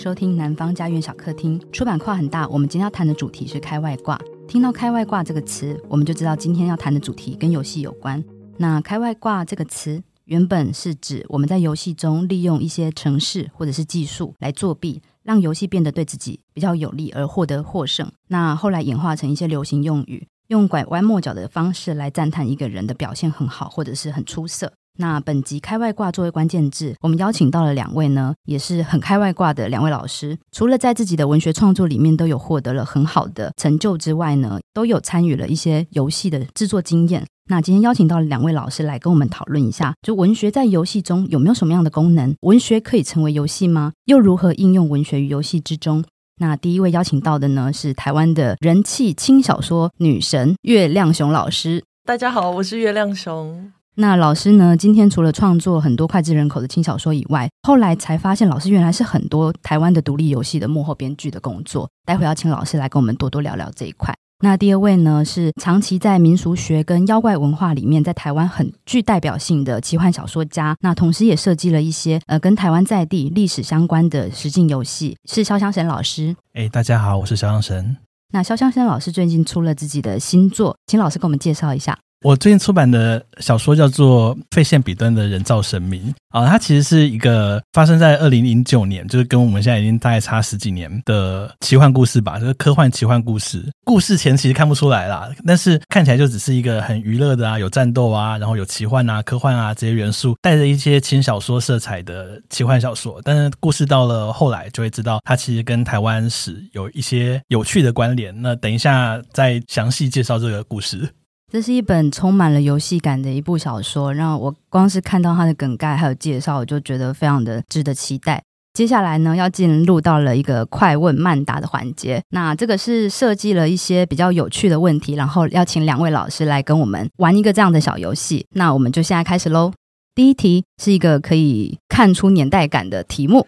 收听南方家园小客厅。出版跨很大，我们今天要谈的主题是开外挂。听到开外挂这个词，我们就知道今天要谈的主题跟游戏有关。那开外挂这个词，原本是指我们在游戏中利用一些程式或者是技术来作弊，让游戏变得对自己比较有利而获得获胜。那后来演化成一些流行用语，用拐弯抹角的方式来赞叹一个人的表现很好或者是很出色。那本集开外挂作为关键字，我们邀请到了两位呢，也是很开外挂的两位老师。除了在自己的文学创作里面都有获得了很好的成就之外呢，都有参与了一些游戏的制作经验。那今天邀请到了两位老师来跟我们讨论一下，就文学在游戏中有没有什么样的功能？文学可以成为游戏吗？又如何应用文学于游戏之中？那第一位邀请到的呢，是台湾的人气轻小说女神月亮熊老师。大家好，我是月亮熊。那老师呢？今天除了创作很多脍炙人口的轻小说以外，后来才发现老师原来是很多台湾的独立游戏的幕后编剧的工作。待会要请老师来跟我们多多聊聊这一块。那第二位呢，是长期在民俗学跟妖怪文化里面，在台湾很具代表性的奇幻小说家。那同时也设计了一些呃跟台湾在地历史相关的实境游戏，是潇湘神老师。哎，大家好，我是潇湘神。那潇湘神老师最近出了自己的新作，请老师给我们介绍一下。我最近出版的小说叫做《废线彼端的人造神明》啊，它其实是一个发生在二零零九年，就是跟我们现在已经大概差十几年的奇幻故事吧，就是科幻奇幻故事。故事前其实看不出来啦，但是看起来就只是一个很娱乐的啊，有战斗啊，然后有奇幻啊、科幻啊这些元素，带着一些轻小说色彩的奇幻小说。但是故事到了后来就会知道，它其实跟台湾史有一些有趣的关联。那等一下再详细介绍这个故事。这是一本充满了游戏感的一部小说，让我光是看到它的梗概还有介绍，我就觉得非常的值得期待。接下来呢，要进入到了一个快问慢答的环节。那这个是设计了一些比较有趣的问题，然后要请两位老师来跟我们玩一个这样的小游戏。那我们就现在开始喽。第一题是一个可以看出年代感的题目，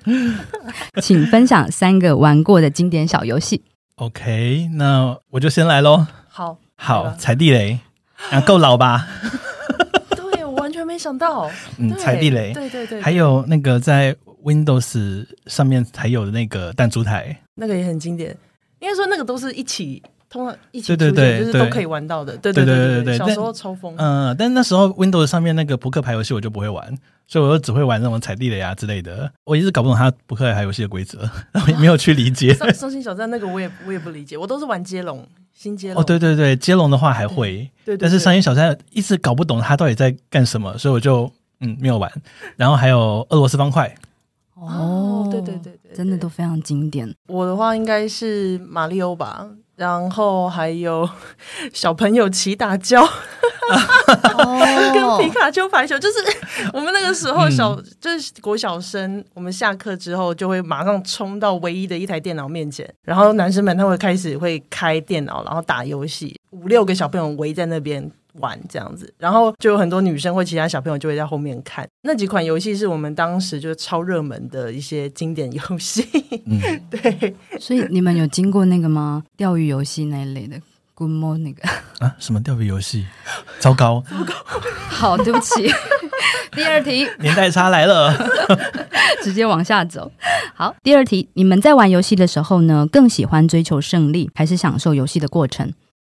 请分享三个玩过的经典小游戏。OK，那我就先来喽。好，好，踩地雷。啊，够老吧？对，我完全没想到。嗯，踩地雷。对对对，对。还有那个在 Windows 上面才有的那个弹珠台，那个也很经典。应该说那个都是一起，通常一起，对对对，就是都可以玩到的。对对对对对。小时候抽风。嗯，但那时候 Windows 上面那个扑克牌游戏我就不会玩，所以我就只会玩那种踩地雷啊之类的。我一直搞不懂它扑克牌游戏的规则，然后也没有去理解。伤心小站那个我也我也不理解，我都是玩接龙。新接龙哦，对对对，接龙的话还会，对，对，对，但是三眼小站一直搞不懂他到底在干什么，所以我就嗯没有玩。然后还有俄罗斯方块，哦，对对对对，真的都非常经典。我的话应该是马里欧吧。然后还有 小朋友骑打交，跟皮卡丘排球，就是 我们那个时候小，嗯、就是国小生，我们下课之后就会马上冲到唯一的一台电脑面前，然后男生们他会开始会开电脑，然后打游戏，五六个小朋友围在那边。玩这样子，然后就有很多女生或其他小朋友就会在后面看。那几款游戏是我们当时就是超热门的一些经典游戏。嗯，对。所以你们有经过那个吗？钓鱼游戏那一类的，Good Morning 那个啊？什么钓鱼游戏？糟糕，糟糕。好，对不起。第二题，年代差来了，直接往下走。好，第二题，你们在玩游戏的时候呢，更喜欢追求胜利，还是享受游戏的过程？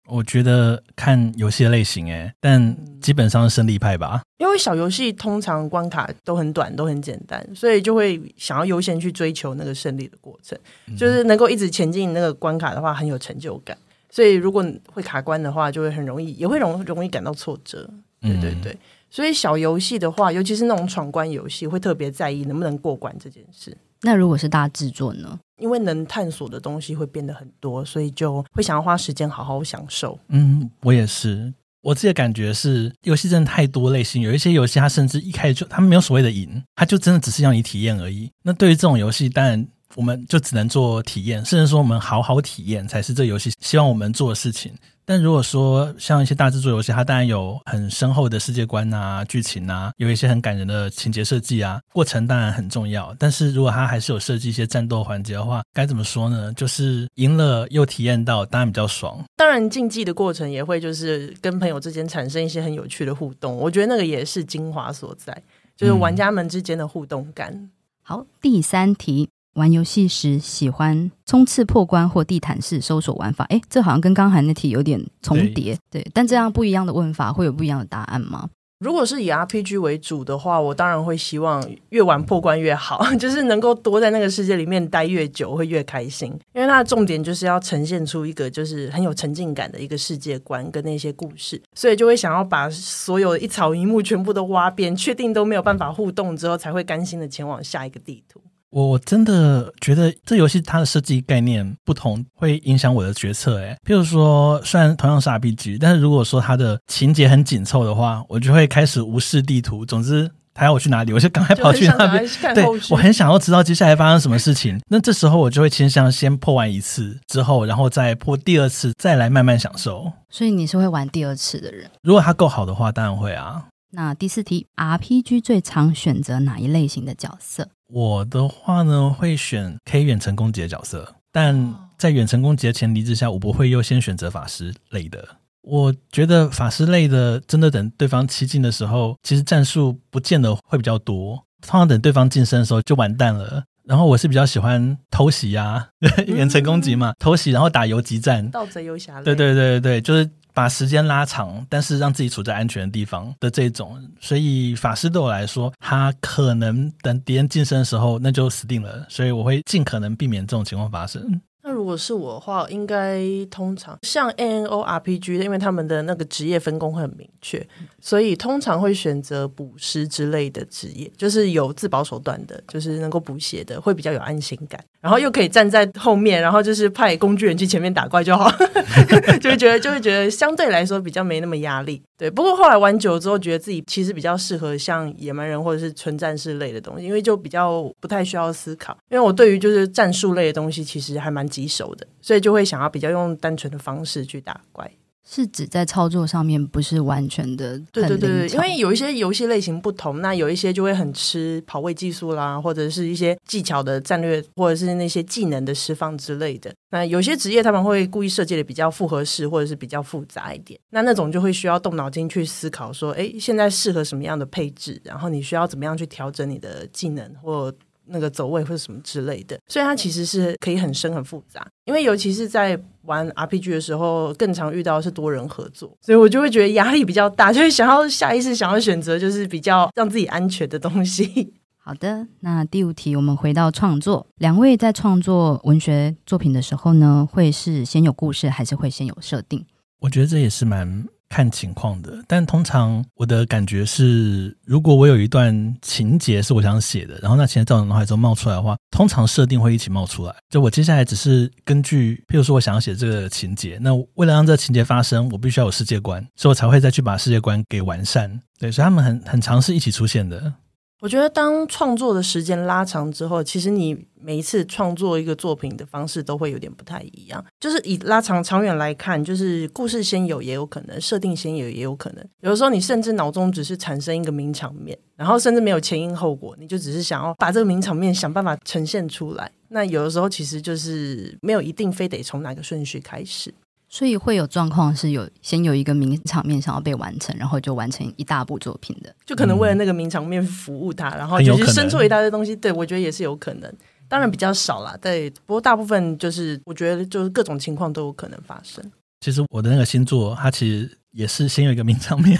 我觉得看游戏的类型，哎，但基本上是胜利派吧。因为小游戏通常关卡都很短，都很简单，所以就会想要优先去追求那个胜利的过程。就是能够一直前进那个关卡的话，很有成就感。所以如果会卡关的话，就会很容易，也会容容易感到挫折。对对对。所以小游戏的话，尤其是那种闯关游戏，会特别在意能不能过关这件事。那如果是大制作呢？因为能探索的东西会变得很多，所以就会想要花时间好好享受。嗯，我也是。我自己的感觉是，游戏真的太多类型，有一些游戏它甚至一开始就它没有所谓的赢，它就真的只是让你体验而已。那对于这种游戏，当然我们就只能做体验，甚至说我们好好体验才是这游戏希望我们做的事情。但如果说像一些大制作游戏，它当然有很深厚的世界观啊、剧情啊，有一些很感人的情节设计啊，过程当然很重要。但是如果它还是有设计一些战斗环节的话，该怎么说呢？就是赢了又体验到，当然比较爽。当然竞技的过程也会就是跟朋友之间产生一些很有趣的互动，我觉得那个也是精华所在，就是玩家们之间的互动感。好，第三题。玩游戏时喜欢冲刺破关或地毯式搜索玩法？诶，这好像跟刚才那题有点重叠。对，对，但这样不一样的问法会有不一样的答案吗？如果是以 RPG 为主的话，我当然会希望越玩破关越好，就是能够多在那个世界里面待越久会越开心。因为它的重点就是要呈现出一个就是很有沉浸感的一个世界观跟那些故事，所以就会想要把所有一草一木全部都挖遍，确定都没有办法互动之后，才会甘心的前往下一个地图。我真的觉得这游戏它的设计概念不同，会影响我的决策。诶，譬如说，虽然同样是 RPG，但是如果说它的情节很紧凑的话，我就会开始无视地图。总之，他要我去哪里，我就赶快跑去那边。对，我很想要知道接下来发生什么事情。那这时候我就会倾向先破完一次之后，然后再破第二次，再来慢慢享受。所以你是会玩第二次的人？如果它够好的话，当然会啊。那第四题，RPG 最常选择哪一类型的角色？我的话呢，会选可以远程攻击的角色，但在远程攻击的前提之下，我不会优先选择法师类的。我觉得法师类的，真的等对方七进的时候，其实战术不见得会比较多。通常等对方近身的时候就完蛋了。然后我是比较喜欢偷袭呀、啊，远程攻击嘛，偷袭然后打游击战，盗贼游侠类。对对对对，就是。把时间拉长，但是让自己处在安全的地方的这种，所以法师对我来说，他可能等敌人近身的时候，那就死定了，所以我会尽可能避免这种情况发生。那如果是我的话，应该通常像 MMORPG，因为他们的那个职业分工会很明确，所以通常会选择捕师之类的职业，就是有自保手段的，就是能够补血的，会比较有安心感。然后又可以站在后面，然后就是派工具人去前面打怪就好，就会觉得就会觉得相对来说比较没那么压力。对，不过后来玩久了之后，觉得自己其实比较适合像野蛮人或者是纯战士类的东西，因为就比较不太需要思考。因为我对于就是战术类的东西其实还蛮棘手的，所以就会想要比较用单纯的方式去打怪。是指在操作上面不是完全的，对对对，因为有一些游戏类型不同，那有一些就会很吃跑位技术啦，或者是一些技巧的战略，或者是那些技能的释放之类的。那有些职业他们会故意设计的比较复合式，或者是比较复杂一点，那那种就会需要动脑筋去思考说，哎，现在适合什么样的配置，然后你需要怎么样去调整你的技能或。那个走位或者什么之类的，所以它其实是可以很深很复杂。因为尤其是在玩 RPG 的时候，更常遇到的是多人合作，所以我就会觉得压力比较大，就会想要下意识想要选择就是比较让自己安全的东西。好的，那第五题我们回到创作，两位在创作文学作品的时候呢，会是先有故事还是会先有设定？我觉得这也是蛮。看情况的，但通常我的感觉是，如果我有一段情节是我想写的，然后那情节在我脑海中冒出来的话，通常设定会一起冒出来。就我接下来只是根据，譬如说我想要写这个情节，那为了让这个情节发生，我必须要有世界观，所以我才会再去把世界观给完善。对，所以他们很很常是一起出现的。我觉得，当创作的时间拉长之后，其实你每一次创作一个作品的方式都会有点不太一样。就是以拉长长远来看，就是故事先有也有可能，设定先有也有可能。有的时候，你甚至脑中只是产生一个名场面，然后甚至没有前因后果，你就只是想要把这个名场面想办法呈现出来。那有的时候，其实就是没有一定非得从哪个顺序开始。所以会有状况是有先有一个名场面想要被完成，然后就完成一大部作品的，就可能为了那个名场面服务他，然后就是生出一大堆东西。对，我觉得也是有可能，当然比较少啦。对，不过大部分就是我觉得就是各种情况都有可能发生。其实我的那个星座，它其实也是先有一个名场面。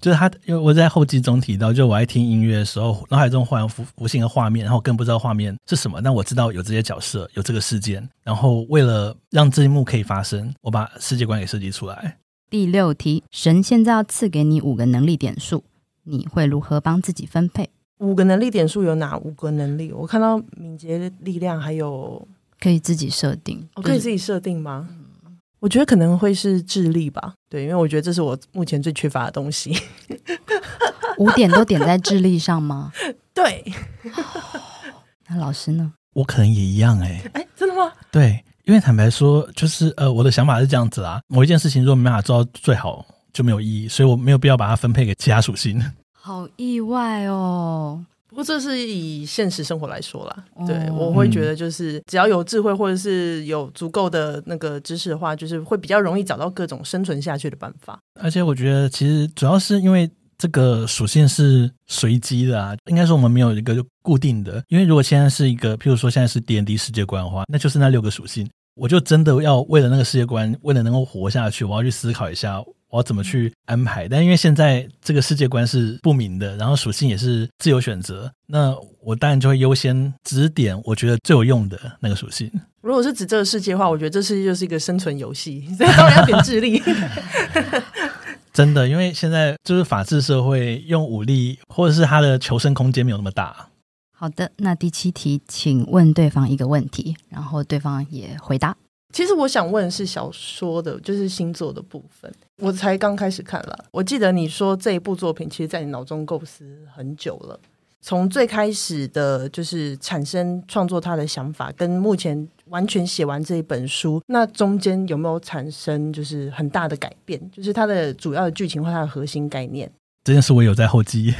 就是他，因为我在后记中提到，就我爱听音乐的时候，脑海中忽然浮浮现个画面，然后更不知道画面是什么，但我知道有这些角色，有这个事件，然后为了让这一幕可以发生，我把世界观给设计出来。第六题，神现在要赐给你五个能力点数，你会如何帮自己分配？五个能力点数有哪五个能力？我看到敏捷力量，还有可以自己设定，我可以自己设定吗？我觉得可能会是智力吧，对，因为我觉得这是我目前最缺乏的东西。五点都点在智力上吗？对。那老师呢？我可能也一样哎、欸。哎，真的吗？对，因为坦白说，就是呃，我的想法是这样子啊，某一件事情如果没办法做到最好，就没有意义，所以我没有必要把它分配给其他属性。好意外哦。不过这是以现实生活来说啦，对，我会觉得就是只要有智慧或者是有足够的那个知识的话，就是会比较容易找到各种生存下去的办法。而且我觉得其实主要是因为这个属性是随机的啊，应该说我们没有一个固定的。因为如果现在是一个，譬如说现在是 D&D 世界观的话，那就是那六个属性，我就真的要为了那个世界观，为了能够活下去，我要去思考一下。我要怎么去安排？但因为现在这个世界观是不明的，然后属性也是自由选择，那我当然就会优先指点我觉得最有用的那个属性。如果是指这个世界的话，我觉得这世界就是一个生存游戏，所以当然要点智力。真的，因为现在就是法治社会，用武力或者是他的求生空间没有那么大。好的，那第七题，请问对方一个问题，然后对方也回答。其实我想问的是小说的，就是星座的部分。我才刚开始看了，我记得你说这一部作品，其实在你脑中构思很久了。从最开始的，就是产生创作他的想法，跟目前完全写完这一本书，那中间有没有产生就是很大的改变？就是它的主要的剧情或它的核心概念？这件事我有在后记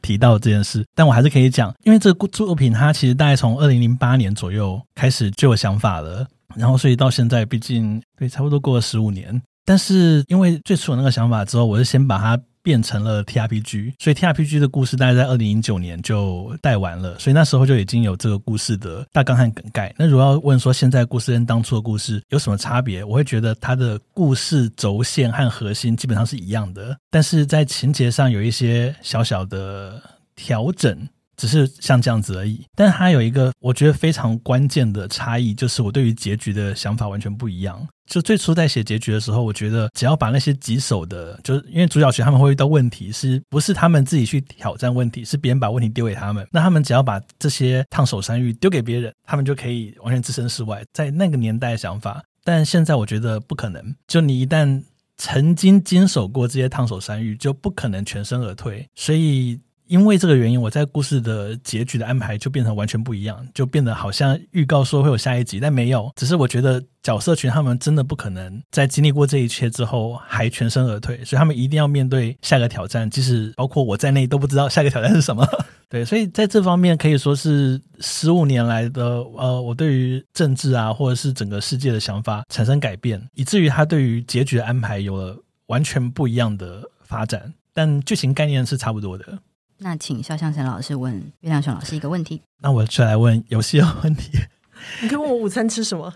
提到这件事，但我还是可以讲，因为这个作品它其实大概从二零零八年左右开始就有想法了。然后，所以到现在，毕竟对，差不多过了十五年。但是，因为最初有那个想法之后，我是先把它变成了 TRPG，所以 TRPG 的故事大概在二零零九年就带完了。所以那时候就已经有这个故事的大纲和梗概。那如果要问说现在故事跟当初的故事有什么差别，我会觉得它的故事轴线和核心基本上是一样的，但是在情节上有一些小小的调整。只是像这样子而已，但它有一个我觉得非常关键的差异，就是我对于结局的想法完全不一样。就最初在写结局的时候，我觉得只要把那些棘手的，就是因为主角群他们会遇到问题，是不是他们自己去挑战问题，是别人把问题丢给他们，那他们只要把这些烫手山芋丢给别人，他们就可以完全置身事外。在那个年代的想法，但现在我觉得不可能。就你一旦曾经经手过这些烫手山芋，就不可能全身而退。所以。因为这个原因，我在故事的结局的安排就变成完全不一样，就变得好像预告说会有下一集，但没有。只是我觉得角色群他们真的不可能在经历过这一切之后还全身而退，所以他们一定要面对下个挑战，即使包括我在内都不知道下个挑战是什么。对，所以在这方面可以说是十五年来的呃，我对于政治啊，或者是整个世界的想法产生改变，以至于他对于结局的安排有了完全不一样的发展，但剧情概念是差不多的。那请肖向成老师问月亮熊老师一个问题。那我就来问游戏的问题。你可以问我午餐吃什么？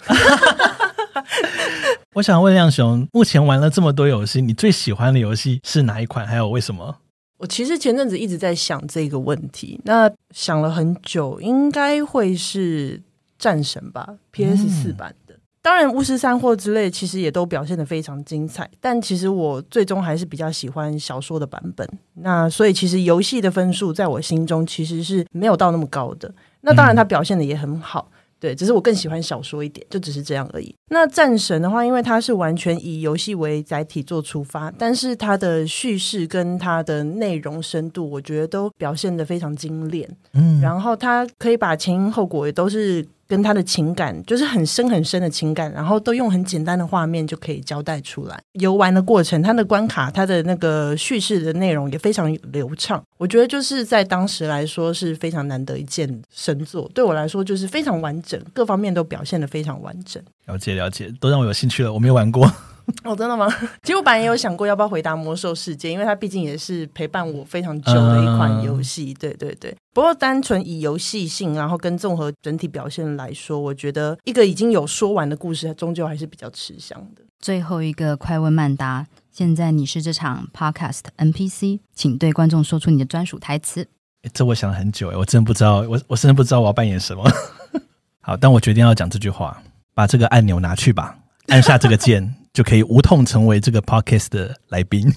我想问亮熊，目前玩了这么多游戏，你最喜欢的游戏是哪一款？还有为什么？我其实前阵子一直在想这个问题，那想了很久，应该会是战神吧，PS 四版。嗯当然，巫师三或之类其实也都表现得非常精彩，但其实我最终还是比较喜欢小说的版本。那所以，其实游戏的分数在我心中其实是没有到那么高的。那当然，它表现的也很好，对，只是我更喜欢小说一点，就只是这样而已。那战神的话，因为它是完全以游戏为载体做出发，但是它的叙事跟它的内容深度，我觉得都表现得非常精炼。嗯，然后它可以把前因后果也都是。跟他的情感就是很深很深的情感，然后都用很简单的画面就可以交代出来。游玩的过程，他的关卡，他的那个叙事的内容也非常流畅。我觉得就是在当时来说是非常难得一见神作。对我来说就是非常完整，各方面都表现得非常完整。了解了解，都让我有兴趣了。我没有玩过。哦，真的吗？其实我本来也有想过要不要回答《魔兽世界》，因为它毕竟也是陪伴我非常久的一款游戏。对对对。不过单纯以游戏性，然后跟综合整体表现来说，我觉得一个已经有说完的故事，它终究还是比较吃香的。最后一个快问慢答，现在你是这场 Podcast NPC，请对观众说出你的专属台词。这我想了很久，我真的不知道，我我甚至不知道我要扮演什么。好，但我决定要讲这句话：把这个按钮拿去吧，按下这个键。就可以无痛成为这个 podcast 的来宾。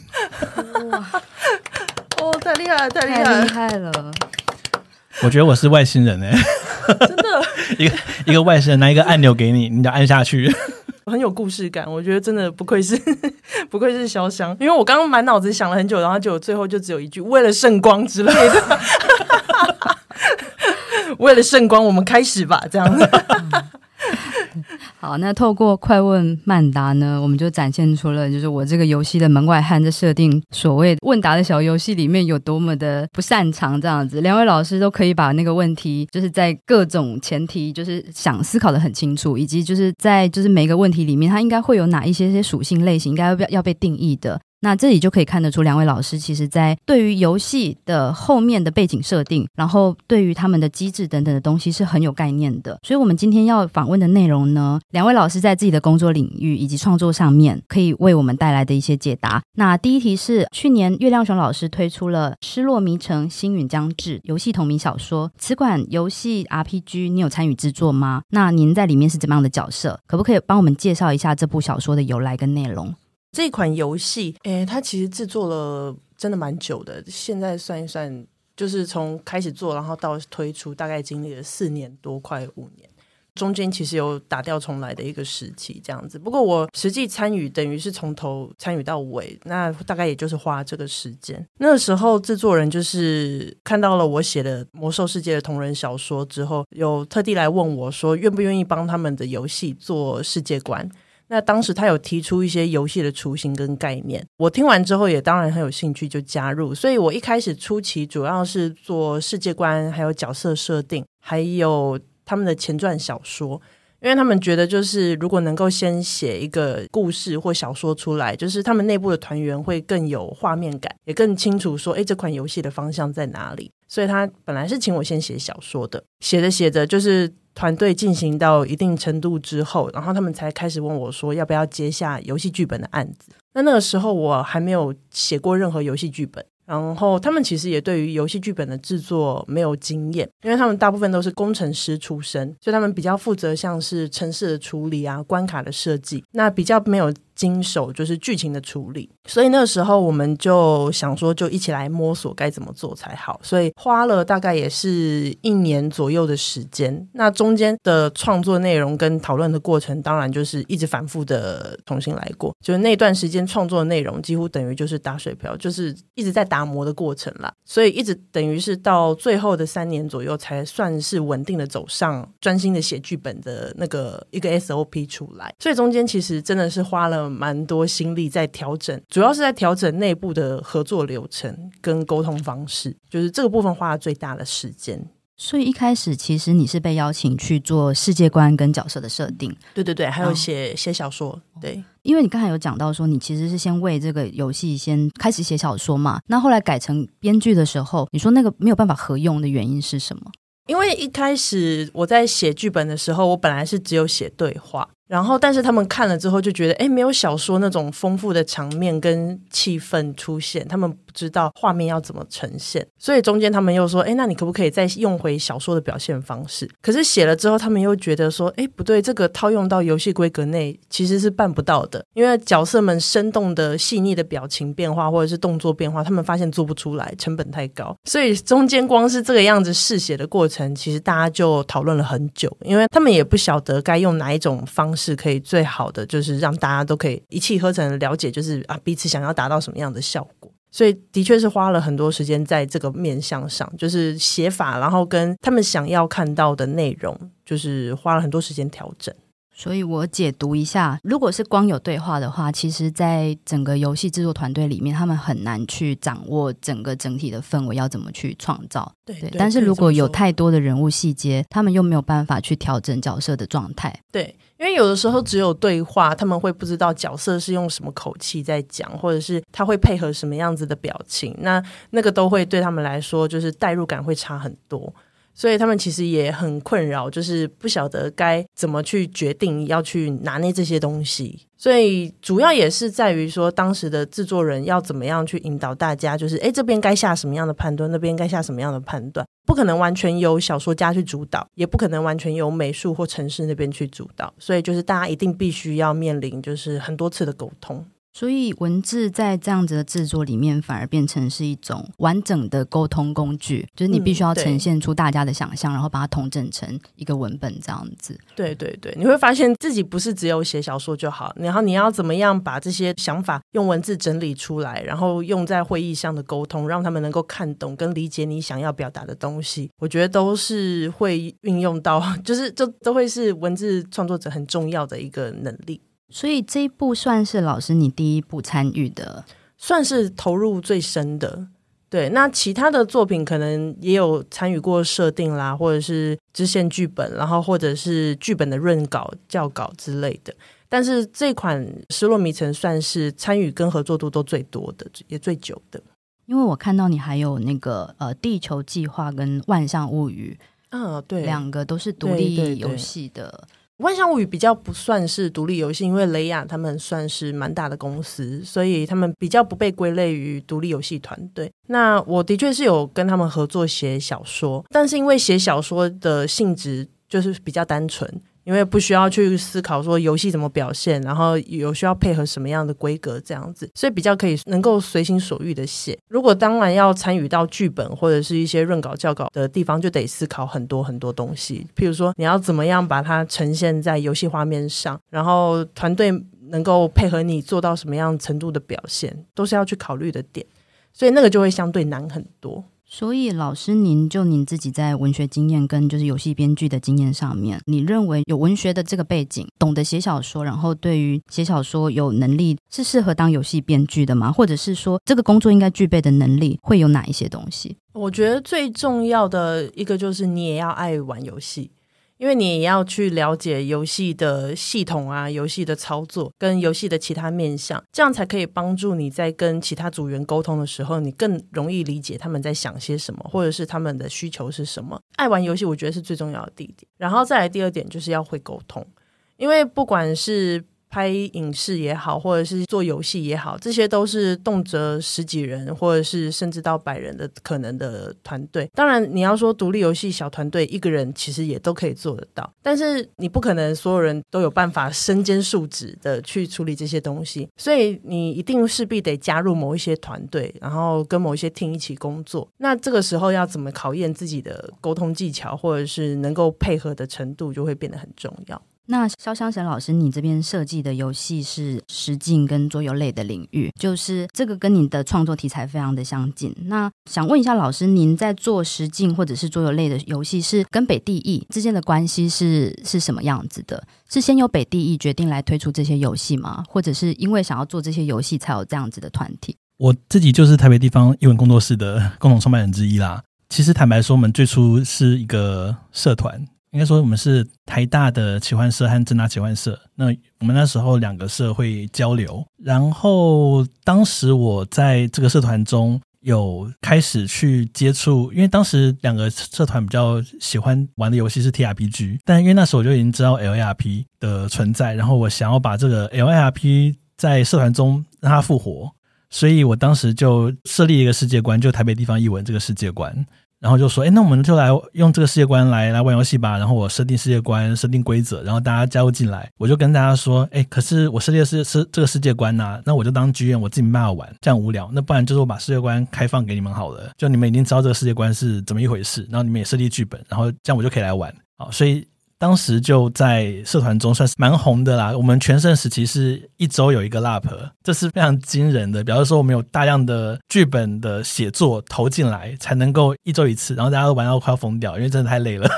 哇！哦，太厉害了，太厉害了，太厉害了！我觉得我是外星人哎、欸，真的，一个一个外星人拿一个按钮给你，你就按下去，很有故事感。我觉得真的不愧是 不愧是潇湘，因为我刚刚满脑子想了很久，然后就最后就只有一句“为了圣光”之类的。为了圣光，我们开始吧，这样子。好，那透过快问慢答呢，我们就展现出了就是我这个游戏的门外汉的设定，所谓问答的小游戏里面有多么的不擅长这样子。两位老师都可以把那个问题，就是在各种前提，就是想思考得很清楚，以及就是在就是每个问题里面，它应该会有哪一些些属性类型，应该要要被定义的。那这里就可以看得出，两位老师其实在对于游戏的后面的背景设定，然后对于他们的机制等等的东西是很有概念的。所以，我们今天要访问的内容呢，两位老师在自己的工作领域以及创作上面，可以为我们带来的一些解答。那第一题是，去年月亮熊老师推出了《失落迷城：星陨将至》游戏同名小说，此款游戏 RPG 你有参与制作吗？那您在里面是怎么样的角色？可不可以帮我们介绍一下这部小说的由来跟内容？这款游戏，诶，它其实制作了真的蛮久的。现在算一算，就是从开始做，然后到推出，大概经历了四年多，快五年。中间其实有打掉重来的一个时期，这样子。不过我实际参与，等于是从头参与到尾，那大概也就是花这个时间。那时候制作人就是看到了我写的《魔兽世界》的同人小说之后，有特地来问我说，愿不愿意帮他们的游戏做世界观。那当时他有提出一些游戏的雏形跟概念，我听完之后也当然很有兴趣，就加入。所以我一开始初期主要是做世界观，还有角色设定，还有他们的前传小说，因为他们觉得就是如果能够先写一个故事或小说出来，就是他们内部的团员会更有画面感，也更清楚说，哎，这款游戏的方向在哪里。所以他本来是请我先写小说的，写着写着就是。团队进行到一定程度之后，然后他们才开始问我说要不要接下游戏剧本的案子。那那个时候我还没有写过任何游戏剧本，然后他们其实也对于游戏剧本的制作没有经验，因为他们大部分都是工程师出身，所以他们比较负责像是城市的处理啊、关卡的设计，那比较没有。经手就是剧情的处理，所以那个时候我们就想说，就一起来摸索该怎么做才好。所以花了大概也是一年左右的时间。那中间的创作内容跟讨论的过程，当然就是一直反复的重新来过。就是那段时间创作的内容，几乎等于就是打水漂，就是一直在打磨的过程啦。所以一直等于是到最后的三年左右，才算是稳定的走上专心的写剧本的那个一个 SOP 出来。所以中间其实真的是花了。蛮多心力在调整，主要是在调整内部的合作流程跟沟通方式，就是这个部分花了最大的时间。所以一开始其实你是被邀请去做世界观跟角色的设定，对对对，还有写、哦、写小说，对，因为你刚才有讲到说你其实是先为这个游戏先开始写小说嘛，那后来改成编剧的时候，你说那个没有办法合用的原因是什么？因为一开始我在写剧本的时候，我本来是只有写对话。然后，但是他们看了之后就觉得，哎，没有小说那种丰富的场面跟气氛出现，他们不知道画面要怎么呈现，所以中间他们又说，哎，那你可不可以再用回小说的表现方式？可是写了之后，他们又觉得说，哎，不对，这个套用到游戏规格内其实是办不到的，因为角色们生动的、细腻的表情变化或者是动作变化，他们发现做不出来，成本太高，所以中间光是这个样子试写的过程，其实大家就讨论了很久，因为他们也不晓得该用哪一种方是可以最好的，就是让大家都可以一气呵成了解，就是啊彼此想要达到什么样的效果。所以的确是花了很多时间在这个面向上，就是写法，然后跟他们想要看到的内容，就是花了很多时间调整。所以我解读一下，如果是光有对话的话，其实，在整个游戏制作团队里面，他们很难去掌握整个整体的氛围要怎么去创造。对，对，但是如果有太多的人物细节，他们又没有办法去调整角色的状态。对，因为有的时候只有对话，他们会不知道角色是用什么口气在讲，或者是他会配合什么样子的表情，那那个都会对他们来说，就是代入感会差很多。所以他们其实也很困扰，就是不晓得该怎么去决定要去拿捏这些东西。所以主要也是在于说，当时的制作人要怎么样去引导大家，就是诶，这边该下什么样的判断，那边该下什么样的判断，不可能完全由小说家去主导，也不可能完全由美术或城市那边去主导。所以就是大家一定必须要面临，就是很多次的沟通。所以文字在这样子的制作里面，反而变成是一种完整的沟通工具，就是你必须要呈现出大家的想象，嗯、然后把它统整成一个文本这样子。对对对，你会发现自己不是只有写小说就好，然后你要怎么样把这些想法用文字整理出来，然后用在会议上的沟通，让他们能够看懂跟理解你想要表达的东西。我觉得都是会运用到，就是这都会是文字创作者很重要的一个能力。所以这一部算是老师你第一部参与的，算是投入最深的。对，那其他的作品可能也有参与过设定啦，或者是支线剧本，然后或者是剧本的润稿、校稿之类的。但是这款《失落迷城》算是参与跟合作度都最多的，也最久的。因为我看到你还有那个呃《地球计划》跟《万象物语》，嗯，对，两个都是独立游戏的。万象物语比较不算是独立游戏，因为雷亚他们算是蛮大的公司，所以他们比较不被归类于独立游戏团队。那我的确是有跟他们合作写小说，但是因为写小说的性质就是比较单纯。因为不需要去思考说游戏怎么表现，然后有需要配合什么样的规格这样子，所以比较可以能够随心所欲的写。如果当然要参与到剧本或者是一些润稿校稿的地方，就得思考很多很多东西。譬如说你要怎么样把它呈现在游戏画面上，然后团队能够配合你做到什么样程度的表现，都是要去考虑的点。所以那个就会相对难很多。所以，老师，您就您自己在文学经验跟就是游戏编剧的经验上面，你认为有文学的这个背景，懂得写小说，然后对于写小说有能力，是适合当游戏编剧的吗？或者是说，这个工作应该具备的能力会有哪一些东西？我觉得最重要的一个就是你也要爱玩游戏。因为你要去了解游戏的系统啊，游戏的操作跟游戏的其他面向，这样才可以帮助你在跟其他组员沟通的时候，你更容易理解他们在想些什么，或者是他们的需求是什么。爱玩游戏，我觉得是最重要的第一点。然后再来第二点，就是要会沟通，因为不管是拍影视也好，或者是做游戏也好，这些都是动辄十几人，或者是甚至到百人的可能的团队。当然，你要说独立游戏小团队一个人其实也都可以做得到，但是你不可能所有人都有办法身兼数职的去处理这些东西，所以你一定势必得加入某一些团队，然后跟某一些 team 一起工作。那这个时候要怎么考验自己的沟通技巧，或者是能够配合的程度，就会变得很重要。那潇湘神老师，你这边设计的游戏是实境跟桌游类的领域，就是这个跟你的创作题材非常的相近。那想问一下老师，您在做实境或者是桌游类的游戏，是跟北地艺之间的关系是是什么样子的？是先由北地艺决定来推出这些游戏吗？或者是因为想要做这些游戏才有这样子的团体？我自己就是台北地方艺文工作室的共同创办人之一啦。其实坦白说，我们最初是一个社团。应该说，我们是台大的奇幻社和正大奇幻社。那我们那时候两个社会交流，然后当时我在这个社团中有开始去接触，因为当时两个社团比较喜欢玩的游戏是 TRPG，但因为那时候我就已经知道 LARP 的存在，然后我想要把这个 LARP 在社团中让它复活，所以我当时就设立一个世界观，就台北地方艺文这个世界观。然后就说，哎，那我们就来用这个世界观来来玩游戏吧。然后我设定世界观，设定规则，然后大家加入进来。我就跟大家说，哎，可是我设定的是是这个世界观呐，那我就当剧院我自己慢慢玩，这样无聊。那不然就是我把世界观开放给你们好了，就你们已经知道这个世界观是怎么一回事，然后你们也设立剧本，然后这样我就可以来玩。好，所以。当时就在社团中算是蛮红的啦。我们全盛时期是一周有一个 Lap，这是非常惊人的。比方说，我们有大量的剧本的写作投进来，才能够一周一次，然后大家都玩到快要疯掉，因为真的太累了。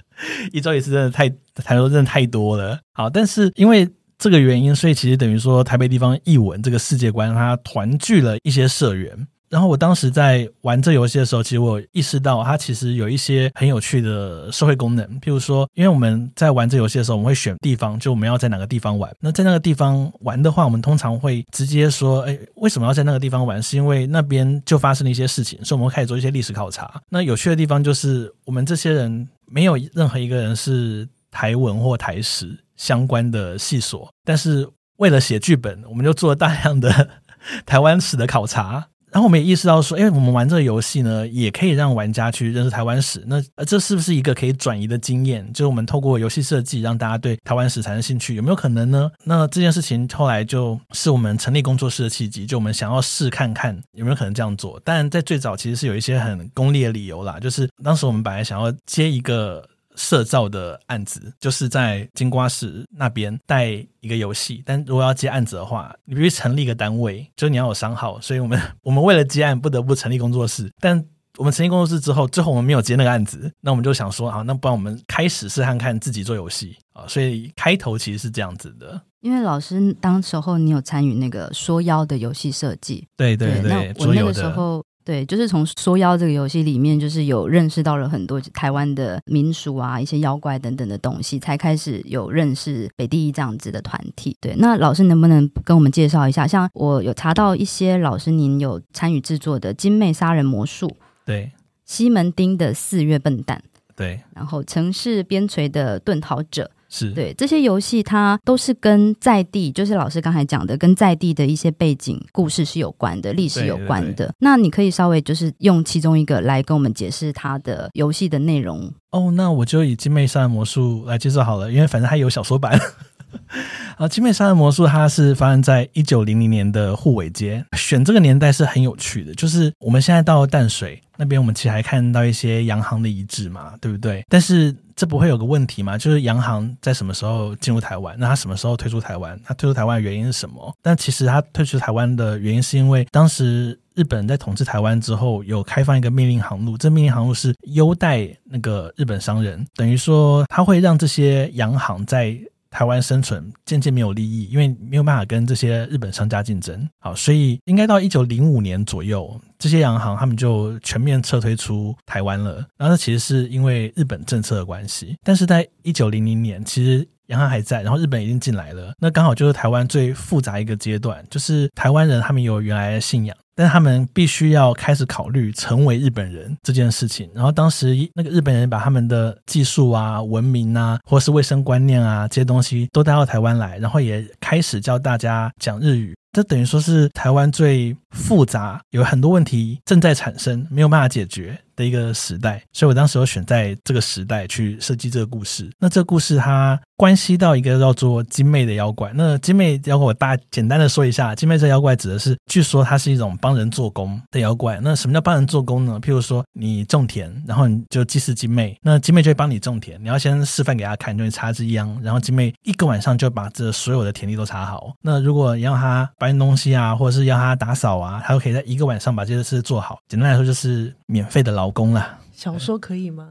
一周一次真的太，太多真的太多了。好，但是因为这个原因，所以其实等于说台北地方译文这个世界观，它团聚了一些社员。然后我当时在玩这游戏的时候，其实我意识到它其实有一些很有趣的社会功能。譬如说，因为我们在玩这游戏的时候，我们会选地方，就我们要在哪个地方玩。那在那个地方玩的话，我们通常会直接说：“哎，为什么要在那个地方玩？是因为那边就发生了一些事情，所以我们会开始做一些历史考察。”那有趣的地方就是，我们这些人没有任何一个人是台文或台史相关的系所，但是为了写剧本，我们就做了大量的 台湾史的考察。然后我们也意识到说，哎，我们玩这个游戏呢，也可以让玩家去认识台湾史。那这是不是一个可以转移的经验？就是我们透过游戏设计，让大家对台湾史产生兴趣，有没有可能呢？那这件事情后来就是我们成立工作室的契机，就我们想要试看看有没有可能这样做。但在最早其实是有一些很功利的理由啦，就是当时我们本来想要接一个。社造的案子就是在金瓜石那边带一个游戏，但如果要接案子的话，你必须成立一个单位，就是你要有商号。所以我们 我们为了接案，不得不成立工作室。但我们成立工作室之后，最后我们没有接那个案子，那我们就想说啊，那不然我们开始试看看自己做游戏啊。所以开头其实是这样子的。因为老师当时候你有参与那个说妖的游戏设计，对对对，对，那我那个时候。对，就是从缩妖这个游戏里面，就是有认识到了很多台湾的民俗啊，一些妖怪等等的东西，才开始有认识北地这样子的团体。对，那老师能不能跟我们介绍一下？像我有查到一些老师您有参与制作的《金妹杀人魔术》，对，西门町的四月笨蛋，对，然后城市边陲的遁逃者。是对这些游戏，它都是跟在地，就是老师刚才讲的，跟在地的一些背景故事是有关的，历史有关的。对对对。那你可以稍微就是用其中一个来跟我们解释它的游戏的内容。哦，那我就以《金妹杀人魔术》来介绍好了，因为反正它有小说版。啊，《金妹杀人魔术》它是发生在一九零零年的护尾街，选这个年代是很有趣的。就是我们现在到了淡水那边，我们其实还看到一些洋行的遗址嘛，对不对？但是这不会有个问题吗？就是洋行在什么时候进入台湾？那他什么时候退出台湾？他退出台湾的原因是什么？但其实他退出台湾的原因是因为当时日本在统治台湾之后，有开放一个命令航路。这命令航路是优待那个日本商人，等于说他会让这些洋行在台湾生存渐渐没有利益，因为没有办法跟这些日本商家竞争。好，所以应该到一九零五年左右。这些洋行他们就全面撤退出台湾了，然后其实是因为日本政策的关系。但是在一九零零年，其实洋行还在，然后日本已经进来了，那刚好就是台湾最复杂一个阶段，就是台湾人他们有原来的信仰，但他们必须要开始考虑成为日本人这件事情。然后当时那个日本人把他们的技术啊、文明啊，或是卫生观念啊这些东西都带到台湾来，然后也开始教大家讲日语。这等于说是台湾最复杂，有很多问题正在产生，没有办法解决的一个时代，所以我当时有选在这个时代去设计这个故事。那这个故事它关系到一个叫做精魅的妖怪。那精魅妖怪我大简单的说一下，精魅这妖怪指的是，据说它是一种帮人做工的妖怪。那什么叫帮人做工呢？譬如说你种田，然后你就祭祀精魅，那精魅就会帮你种田。你要先示范给他看，就会插枝秧，然后精魅一个晚上就把这所有的田地都插好。那如果你要他搬东西啊，或者是要他打扫啊，他都可以在一个晚上把这些事做好。简单来说，就是免费的劳。老公了，小说可以吗？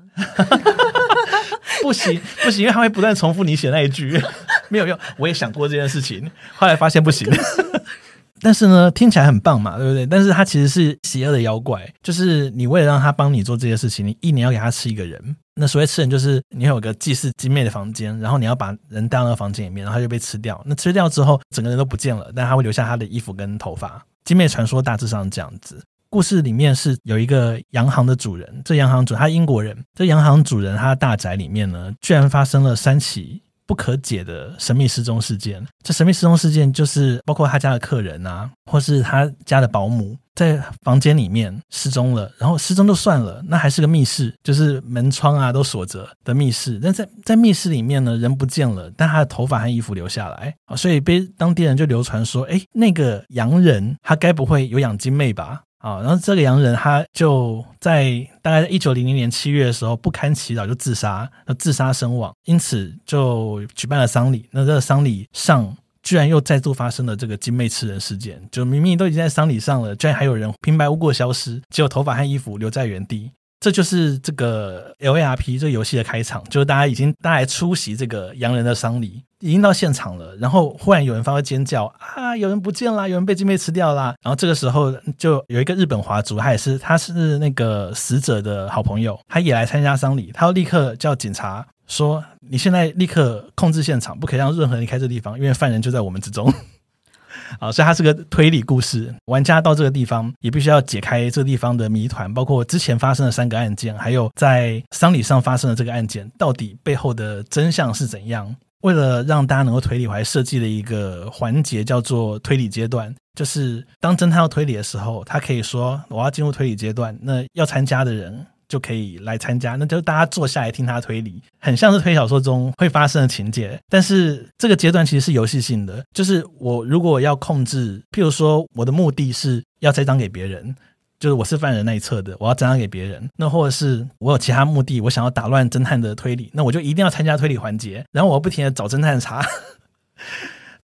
不行不行，因为他会不断重复你写那一句，没有用。我也想过这件事情，后来发现不行。但是呢，听起来很棒嘛，对不对？但是他其实是邪恶的妖怪，就是你为了让他帮你做这些事情，你一年要给他吃一个人。那所谓吃人，就是你有个祭祀精魅的房间，然后你要把人带到房间里面，然后他就被吃掉。那吃掉之后，整个人都不见了，但他会留下他的衣服跟头发。精魅传说大致上这样子。故事里面是有一个洋行的主人，这洋行主他英国人，这洋行主人他的大宅里面呢，居然发生了三起不可解的神秘失踪事件。这神秘失踪事件就是包括他家的客人啊，或是他家的保姆在房间里面失踪了，然后失踪就算了，那还是个密室，就是门窗啊都锁着的密室。但在在密室里面呢，人不见了，但他的头发和衣服留下来啊，所以被当地人就流传说，哎，那个洋人他该不会有养精妹吧？啊，然后这个洋人他就在大概在一九零零年七月的时候不堪其扰就自杀，那自杀身亡，因此就举办了丧礼。那这个丧礼上居然又再度发生了这个精魅吃人事件，就明明都已经在丧礼上了，居然还有人平白无故消失，只有头发和衣服留在原地。这就是这个 LARP 这个游戏的开场，就是大家已经大家来出席这个洋人的丧礼，已经到现场了，然后忽然有人发出尖叫啊，有人不见了，有人被金妹吃掉了。然后这个时候就有一个日本华族，他也是他是那个死者的好朋友，他也来参加丧礼，他要立刻叫警察说，你现在立刻控制现场，不可以让任何人离开这地方，因为犯人就在我们之中。啊，所以它是个推理故事。玩家到这个地方也必须要解开这个地方的谜团，包括之前发生的三个案件，还有在丧礼上发生的这个案件，到底背后的真相是怎样？为了让大家能够推理，我还设计了一个环节，叫做推理阶段。就是当侦探要推理的时候，他可以说：“我要进入推理阶段。”那要参加的人。就可以来参加，那就大家坐下来听他推理，很像是推理小说中会发生的情节。但是这个阶段其实是游戏性的，就是我如果要控制，譬如说我的目的是要栽赃给别人，就是我是犯人那一侧的，我要栽赃给别人。那或者是我有其他目的，我想要打乱侦探的推理，那我就一定要参加推理环节，然后我不停的找侦探查。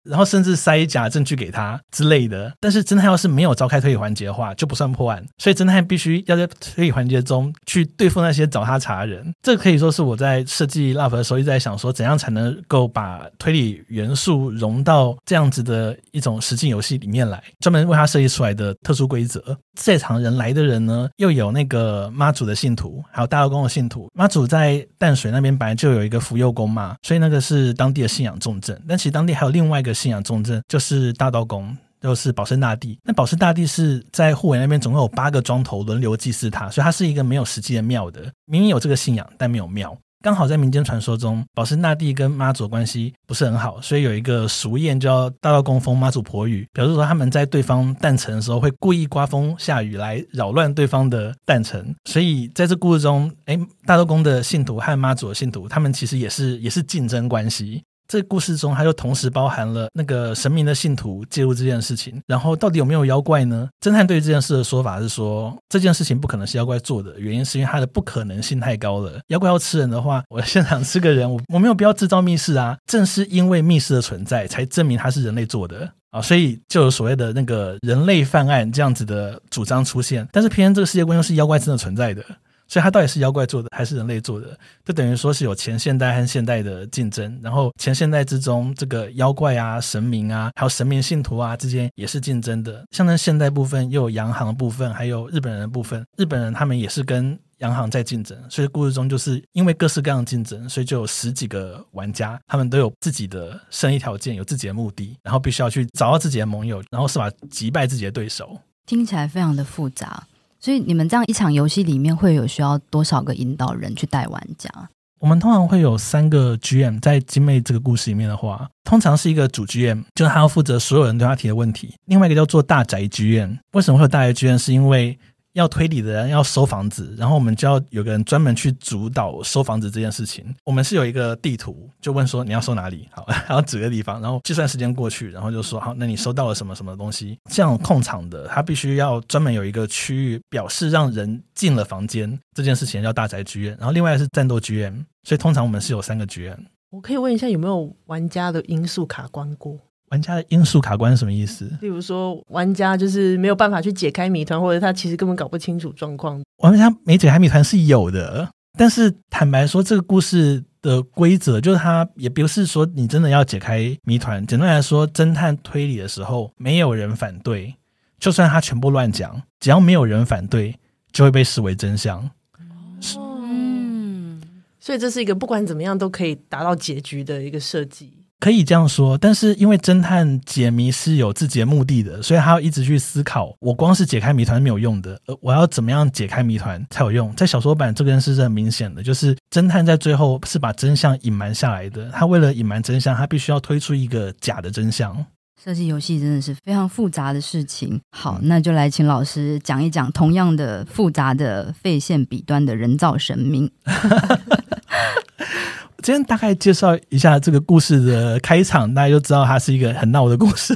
然后甚至塞假证据给他之类的。但是侦探要是没有召开推理环节的话，就不算破案。所以侦探必须要在推理环节中去对付那些找他茬的人。这可以说是我在设计 Love 的时候一直在想说，怎样才能够把推理元素融到这样子的一种实境游戏里面来，专门为他设计出来的特殊规则。在场人来的人呢，又有那个妈祖的信徒，还有大道宫的信徒。妈祖在淡水那边本来就有一个福佑宫嘛，所以那个是当地的信仰重镇。但其实当地还有另外一个信仰重镇，就是大道宫，就是保生大帝。那保生大帝是在护尾那边总共有八个庄头轮流祭祀他，所以他是一个没有实际的庙的。明明有这个信仰，但没有庙。刚好在民间传说中，保生大帝跟妈祖关系不是很好，所以有一个俗谚叫“大道公风妈祖婆雨”，表示说他们在对方诞辰的时候会故意刮风下雨来扰乱对方的诞辰。所以在这故事中，哎，大道公的信徒和妈祖的信徒，他们其实也是也是竞争关系。这故事中，它就同时包含了那个神明的信徒介入这件事情，然后到底有没有妖怪呢？侦探对于这件事的说法是说，这件事情不可能是妖怪做的，原因是因为它的不可能性太高了。妖怪要吃人的话，我现场吃个人，我我没有必要制造密室啊。正是因为密室的存在，才证明它是人类做的啊，所以就有所谓的那个人类犯案这样子的主张出现。但是偏偏这个世界观又是妖怪真的存在的。所以它到底是妖怪做的还是人类做的？就等于说是有前现代和现代的竞争，然后前现代之中，这个妖怪啊、神明啊，还有神明信徒啊之间也是竞争的。像那现代部分又有洋行的部分，还有日本人的部分，日本人他们也是跟洋行在竞争。所以故事中就是因为各式各样的竞争，所以就有十几个玩家，他们都有自己的生意条件，有自己的目的，然后必须要去找到自己的盟友，然后是吧击败自己的对手。听起来非常的复杂。所以你们这样一场游戏里面会有需要多少个引导人去带玩家？我们通常会有三个 GM，在精妹这个故事里面的话，通常是一个主 GM，就是他要负责所有人对他提的问题。另外一个叫做大宅 GM，为什么会有大宅 GM？是因为要推理的人要收房子，然后我们就要有个人专门去主导收房子这件事情。我们是有一个地图，就问说你要收哪里，好，然后指个地方，然后计算时间过去，然后就说好，那你收到了什么什么东西？这样控场的，他必须要专门有一个区域表示让人进了房间这件事情叫大宅剧院，然后另外是战斗剧院，所以通常我们是有三个剧院。我可以问一下有没有玩家的因素卡关过？玩家的因素卡关是什么意思？例如说，玩家就是没有办法去解开谜团，或者他其实根本搞不清楚状况。玩家没解开谜团是有的，但是坦白说，这个故事的规则就是，它也不是说你真的要解开谜团。简单来说，侦探推理的时候，没有人反对，就算他全部乱讲，只要没有人反对，就会被视为真相。哦嗯，所以这是一个不管怎么样都可以达到结局的一个设计。可以这样说，但是因为侦探解谜是有自己的目的的，所以他要一直去思考。我光是解开谜团是没有用的，呃，我要怎么样解开谜团才有用？在小说版，这个人是很明显的，就是侦探在最后是把真相隐瞒下来的。他为了隐瞒真相，他必须要推出一个假的真相。设计游戏真的是非常复杂的事情。好，那就来请老师讲一讲同样的复杂的废线笔端的人造神明。先大概介绍一下这个故事的开场，大家就知道它是一个很闹的故事。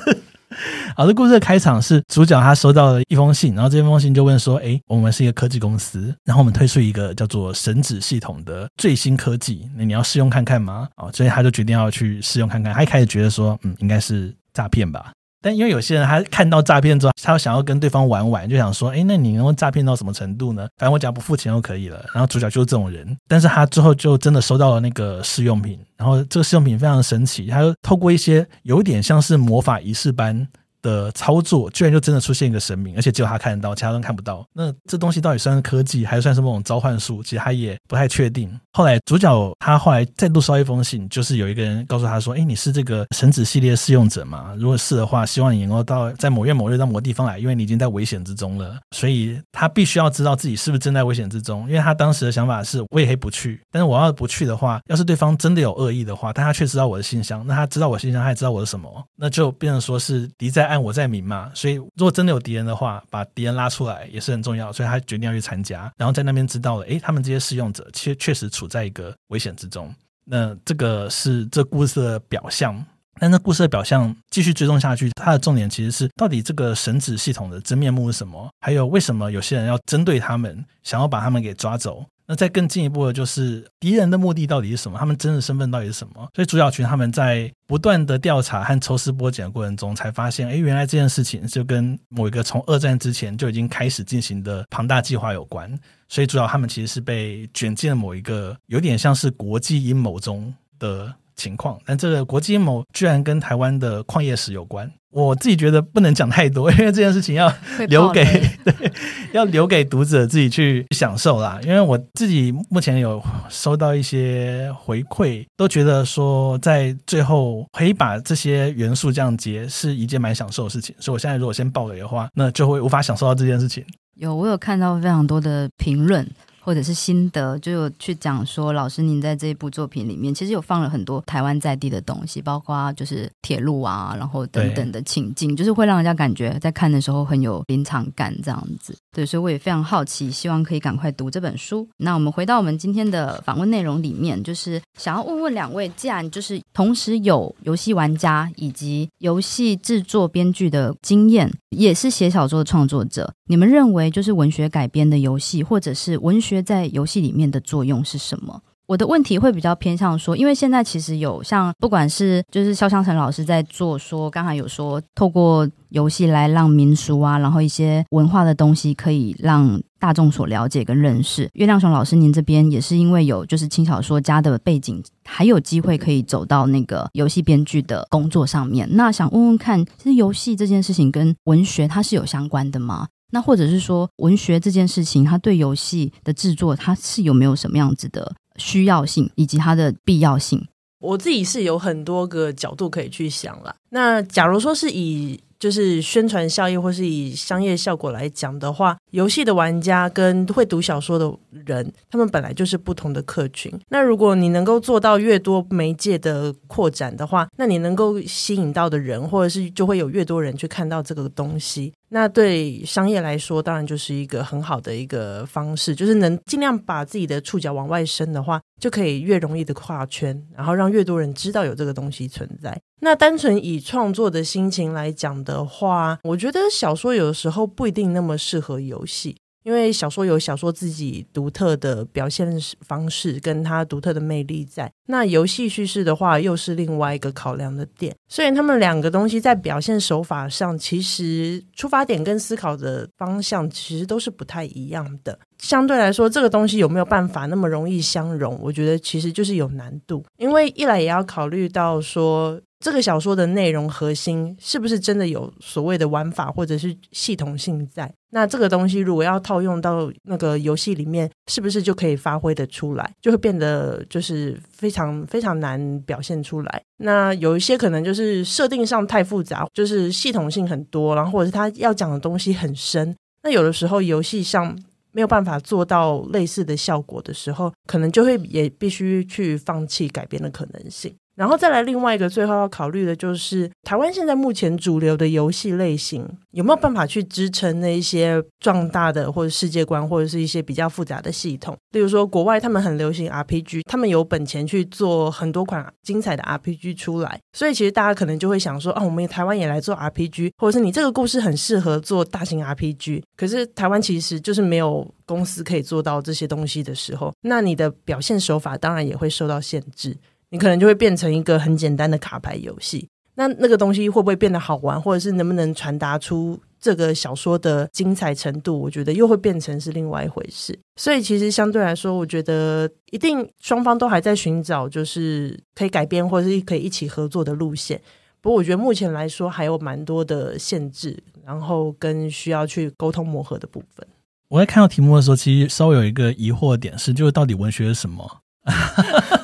好，的故事的开场是主角他收到了一封信，然后这封信就问说：“诶，我们是一个科技公司，然后我们推出一个叫做神指系统的最新科技，那你要试用看看吗？”哦，所以他就决定要去试用看看。他一开始觉得说：“嗯，应该是诈骗吧。”但因为有些人他看到诈骗之后，他想要跟对方玩玩，就想说，哎，那你能够诈骗到什么程度呢？反正我只要不付钱就可以了。然后主角就是这种人，但是他之后就真的收到了那个试用品，然后这个试用品非常神奇，他就透过一些有点像是魔法仪式般。的操作居然就真的出现一个神明，而且只有他看得到，其他人看不到。那这东西到底算是科技，还是算是某种召唤术？其实他也不太确定。后来主角他后来再度收到一封信，就是有一个人告诉他说：“哎，你是这个神子系列试用者吗？如果是的话，希望你能够到在某月某日到某个地方来，因为你已经在危险之中了。所以他必须要知道自己是不是正在危险之中。因为他当时的想法是，我也可以不去，但是我要不去的话，要是对方真的有恶意的话，但他却知道我的信箱，那他知道我信箱，他也知道我是什么，那就变成说是敌在暗，我在明嘛。所以，如果真的有敌人的话，把敌人拉出来也是很重要。所以他决定要去参加，然后在那边知道了，诶，他们这些试用者确确实处在一个危险之中。那这个是这故事的表象。但那故事的表象继续追踪下去，它的重点其实是到底这个神子系统的真面目是什么？还有为什么有些人要针对他们，想要把他们给抓走？那再更进一步的就是敌人的目的到底是什么？他们真的身份到底是什么？所以主角群他们在不断的调查和抽丝剥茧的过程中，才发现，哎，原来这件事情就跟某一个从二战之前就已经开始进行的庞大计划有关。所以主角他们其实是被卷进了某一个有点像是国际阴谋中的情况，但这个国际阴谋居然跟台湾的矿业史有关。我自己觉得不能讲太多，因为这件事情要留给 对，要留给读者自己去享受啦。因为我自己目前有收到一些回馈，都觉得说在最后可以把这些元素这样结是一件蛮享受的事情。所以我现在如果先爆雷的话，那就会无法享受到这件事情。有，我有看到非常多的评论。或者是心得，就有去讲说，老师您在这一部作品里面，其实有放了很多台湾在地的东西，包括就是铁路啊，然后等等的情境，就是会让人家感觉在看的时候很有临场感这样子。对，所以我也非常好奇，希望可以赶快读这本书。那我们回到我们今天的访问内容里面，就是想要问问两位，既然就是同时有游戏玩家以及游戏制作编剧的经验，也是写小说的创作者，你们认为就是文学改编的游戏，或者是文学在游戏里面的作用是什么？我的问题会比较偏向说，因为现在其实有像不管是就是肖湘神老师在做说，刚才有说透过游戏来让民俗啊，然后一些文化的东西可以让大众所了解跟认识。月亮熊老师，您这边也是因为有就是轻小说家的背景，还有机会可以走到那个游戏编剧的工作上面。那想问问看，其实游戏这件事情跟文学它是有相关的吗？那或者是说，文学这件事情，它对游戏的制作，它是有没有什么样子的需要性，以及它的必要性？我自己是有很多个角度可以去想了。那假如说是以就是宣传效益，或是以商业效果来讲的话，游戏的玩家跟会读小说的人，他们本来就是不同的客群。那如果你能够做到越多媒介的扩展的话，那你能够吸引到的人，或者是就会有越多人去看到这个东西。那对商业来说，当然就是一个很好的一个方式，就是能尽量把自己的触角往外伸的话，就可以越容易的跨圈，然后让越多人知道有这个东西存在。那单纯以创作的心情来讲的话，我觉得小说有的时候不一定那么适合游戏。因为小说有小说自己独特的表现方式，跟它独特的魅力在。那游戏叙事的话，又是另外一个考量的点。所以他们两个东西在表现手法上，其实出发点跟思考的方向，其实都是不太一样的。相对来说，这个东西有没有办法那么容易相容？我觉得其实就是有难度。因为一来也要考虑到说，这个小说的内容核心是不是真的有所谓的玩法或者是系统性在？那这个东西如果要套用到那个游戏里面，是不是就可以发挥得出来？就会变得就是非常非常难表现出来。那有一些可能就是设定上太复杂，就是系统性很多，然后或者是他要讲的东西很深。那有的时候游戏上没有办法做到类似的效果的时候，可能就会也必须去放弃改编的可能性。然后再来另外一个最后要考虑的就是，台湾现在目前主流的游戏类型有没有办法去支撑那一些壮大的或者世界观，或者是一些比较复杂的系统？例如说，国外他们很流行 RPG，他们有本钱去做很多款精彩的 RPG 出来，所以其实大家可能就会想说，啊，我们台湾也来做 RPG，或者是你这个故事很适合做大型 RPG，可是台湾其实就是没有公司可以做到这些东西的时候，那你的表现手法当然也会受到限制。你可能就会变成一个很简单的卡牌游戏，那那个东西会不会变得好玩，或者是能不能传达出这个小说的精彩程度？我觉得又会变成是另外一回事。所以其实相对来说，我觉得一定双方都还在寻找就是可以改编或者是可以一起合作的路线。不过我觉得目前来说还有蛮多的限制，然后跟需要去沟通磨合的部分。我在看到题目的时候，其实稍微有一个疑惑点是，就是到底文学是什么？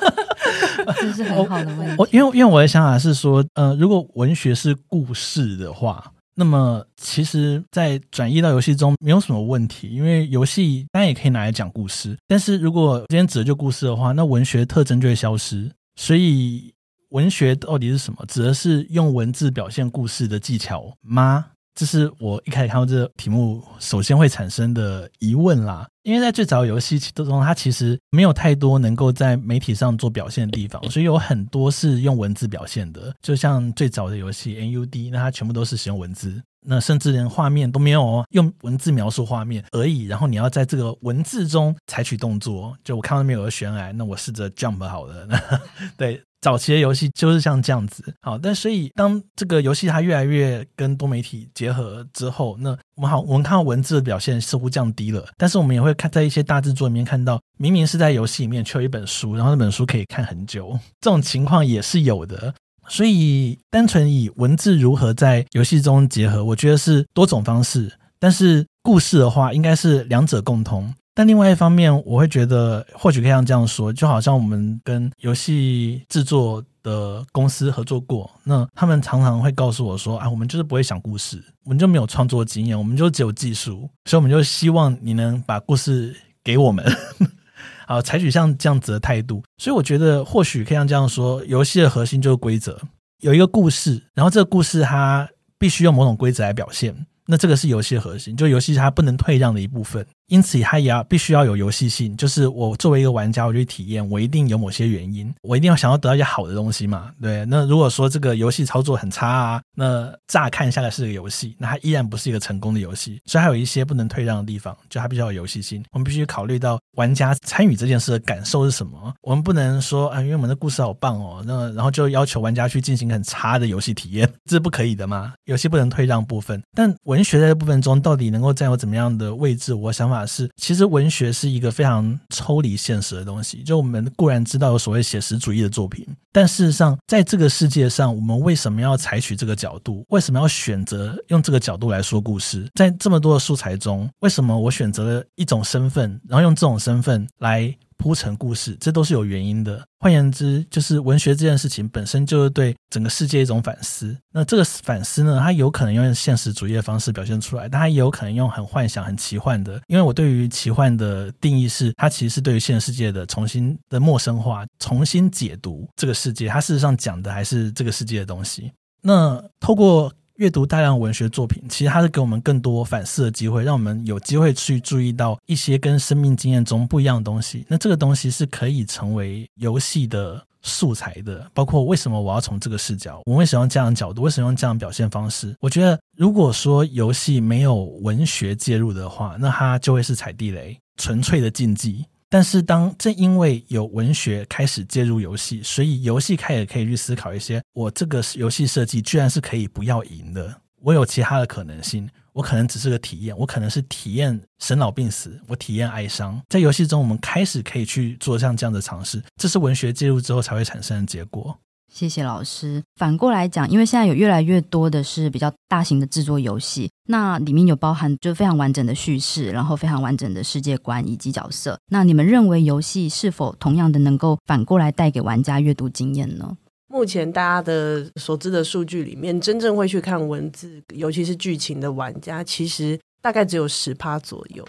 这是很好的问题。我因为因为我的想法是说，呃，如果文学是故事的话，那么其实，在转移到游戏中没有什么问题，因为游戏当然也可以拿来讲故事。但是如果今天指的就故事的话，那文学特征就会消失。所以，文学到底是什么？指的是用文字表现故事的技巧吗？这是我一开始看到这个题目，首先会产生的疑问啦。因为在最早游戏当中，它其实没有太多能够在媒体上做表现的地方，所以有很多是用文字表现的。就像最早的游戏 NUD，那它全部都是使用文字。那甚至连画面都没有哦，用文字描述画面而已。然后你要在这个文字中采取动作，就我看到那边有个悬崖，那我试着 jump 好了。对，早期的游戏就是像这样子。好，但所以当这个游戏它越来越跟多媒体结合之后，那我们好，我们看到文字的表现似乎降低了，但是我们也会看在一些大制作里面看到，明明是在游戏里面却有一本书，然后那本书可以看很久，这种情况也是有的。所以，单纯以文字如何在游戏中结合，我觉得是多种方式。但是故事的话，应该是两者共通。但另外一方面，我会觉得或许可以像这样说，就好像我们跟游戏制作的公司合作过，那他们常常会告诉我说：“啊，我们就是不会想故事，我们就没有创作经验，我们就只有技术，所以我们就希望你能把故事给我们。”好，采取像这样子的态度，所以我觉得或许可以像这样说，游戏的核心就是规则，有一个故事，然后这个故事它必须用某种规则来表现，那这个是游戏的核心，就游戏它不能退让的一部分。因此，它也要必须要有游戏性，就是我作为一个玩家，我去体验，我一定有某些原因，我一定要想要得到一些好的东西嘛。对，那如果说这个游戏操作很差啊，那乍看下来是个游戏，那它依然不是一个成功的游戏。所以还有一些不能退让的地方，就它必须要有游戏性。我们必须考虑到玩家参与这件事的感受是什么。我们不能说啊，因为我们的故事好棒哦，那然后就要求玩家去进行很差的游戏体验，这是不可以的嘛。游戏不能退让部分，但文学在这部分中到底能够占有怎么样的位置？我想法是，其实文学是一个非常抽离现实的东西。就我们固然知道有所谓写实主义的作品，但事实上，在这个世界上，我们为什么要采取这个角度？为什么要选择用这个角度来说故事？在这么多的素材中，为什么我选择了一种身份，然后用这种身份来？铺成故事，这都是有原因的。换言之，就是文学这件事情本身就是对整个世界一种反思。那这个反思呢，它有可能用现实主义的方式表现出来，但它也有可能用很幻想、很奇幻的。因为我对于奇幻的定义是，它其实是对于现实世界的重新的陌生化、重新解读这个世界。它事实上讲的还是这个世界的东西。那透过。阅读大量文学作品，其实它是给我们更多反思的机会，让我们有机会去注意到一些跟生命经验中不一样的东西。那这个东西是可以成为游戏的素材的，包括为什么我要从这个视角，我为什么用这样的角度，为什么用这样的表现方式？我觉得，如果说游戏没有文学介入的话，那它就会是踩地雷，纯粹的竞技。但是，当正因为有文学开始介入游戏，所以游戏开始可以去思考一些：我这个游戏设计居然是可以不要赢的，我有其他的可能性。我可能只是个体验，我可能是体验生老病死，我体验哀伤。在游戏中，我们开始可以去做像这样的尝试，这是文学介入之后才会产生的结果。谢谢老师。反过来讲，因为现在有越来越多的是比较大型的制作游戏，那里面有包含就非常完整的叙事，然后非常完整的世界观以及角色。那你们认为游戏是否同样的能够反过来带给玩家阅读经验呢？目前大家的所知的数据里面，真正会去看文字，尤其是剧情的玩家，其实大概只有十趴左右。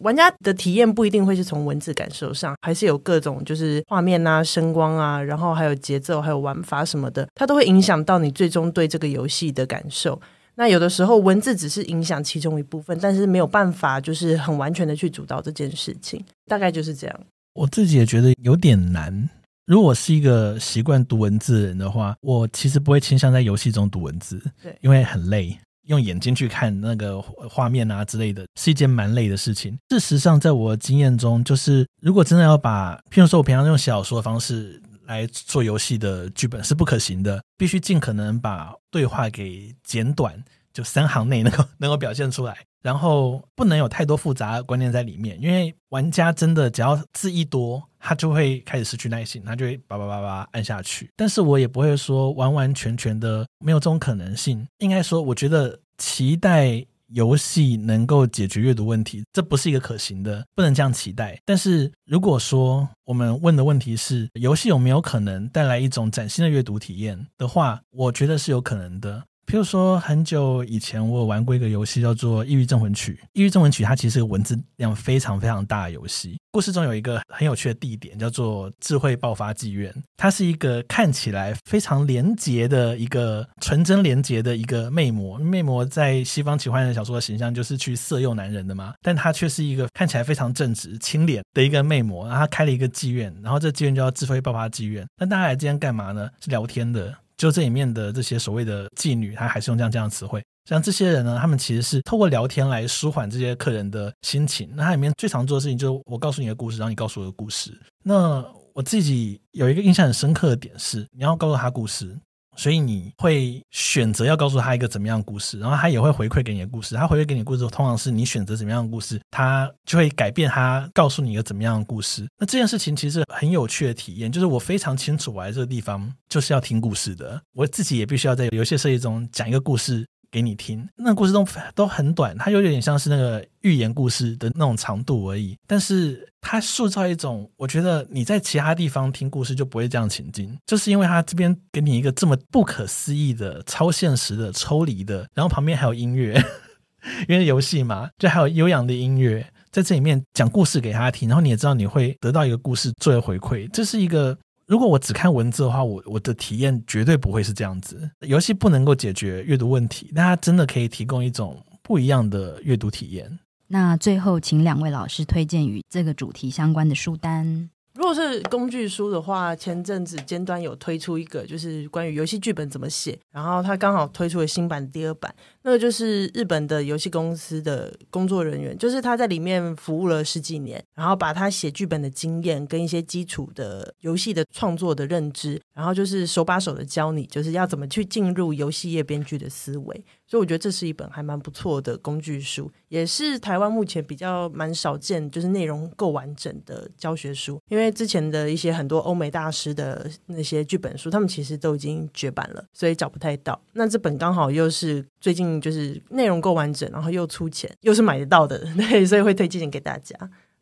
玩家的体验不一定会是从文字感受上，还是有各种就是画面啊、声光啊，然后还有节奏、还有玩法什么的，它都会影响到你最终对这个游戏的感受。那有的时候文字只是影响其中一部分，但是没有办法就是很完全的去主导这件事情，大概就是这样。我自己也觉得有点难。如果是一个习惯读文字的人的话，我其实不会倾向在游戏中读文字，对，因为很累。用眼睛去看那个画面啊之类的，是一件蛮累的事情。事实上，在我的经验中，就是如果真的要把，譬如说我平常用写小说的方式来做游戏的剧本是不可行的，必须尽可能把对话给简短，就三行内能够 能够表现出来。然后不能有太多复杂的观念在里面，因为玩家真的只要字一多，他就会开始失去耐心，他就会叭叭叭叭按下去。但是我也不会说完完全全的没有这种可能性。应该说，我觉得期待游戏能够解决阅读问题，这不是一个可行的，不能这样期待。但是如果说我们问的问题是游戏有没有可能带来一种崭新的阅读体验的话，我觉得是有可能的。譬如说，很久以前我有玩过一个游戏，叫做《抑郁镇魂曲》。《抑郁镇魂曲》它其实是个文字量非常非常大的游戏。故事中有一个很有趣的地点，叫做智慧爆发妓院。它是一个看起来非常廉洁的一个纯真廉洁的一个魅魔。魅魔在西方奇幻小说的形象就是去色诱男人的嘛，但它却是一个看起来非常正直、清廉的一个魅魔。然后他开了一个妓院，然后这妓院叫智慧爆发妓院。那大家来这边干嘛呢？是聊天的。就这里面的这些所谓的妓女，她还是用这样这样的词汇，像这些人呢，他们其实是透过聊天来舒缓这些客人的心情。那它里面最常做的事情就是我告诉你的故事，然后你告诉我的故事。那我自己有一个印象很深刻的点是，你要告诉他故事。所以你会选择要告诉他一个怎么样的故事，然后他也会回馈给你的故事。他回馈给你的故事，通常是你选择怎么样的故事，他就会改变他告诉你一个怎么样的故事。那这件事情其实很有趣的体验，就是我非常清楚我来这个地方就是要听故事的，我自己也必须要在游戏设计中讲一个故事。给你听，那故事都都很短，它有点像是那个寓言故事的那种长度而已。但是它塑造一种，我觉得你在其他地方听故事就不会这样情境，就是因为它这边给你一个这么不可思议的、超现实的、抽离的，然后旁边还有音乐，因为游戏嘛，就还有悠扬的音乐在这里面讲故事给他听，然后你也知道你会得到一个故事作为回馈，这是一个。如果我只看文字的话，我我的体验绝对不会是这样子。游戏不能够解决阅读问题，但它真的可以提供一种不一样的阅读体验。那最后，请两位老师推荐与这个主题相关的书单。如果是工具书的话，前阵子尖端有推出一个，就是关于游戏剧本怎么写，然后他刚好推出了新版第二版，那个就是日本的游戏公司的工作人员，就是他在里面服务了十几年，然后把他写剧本的经验跟一些基础的游戏的创作的认知，然后就是手把手的教你，就是要怎么去进入游戏业编剧的思维。所以我觉得这是一本还蛮不错的工具书，也是台湾目前比较蛮少见，就是内容够完整的教学书。因为之前的一些很多欧美大师的那些剧本书，他们其实都已经绝版了，所以找不太到。那这本刚好又是最近就是内容够完整，然后又出钱，又是买得到的，对，所以会推荐给大家。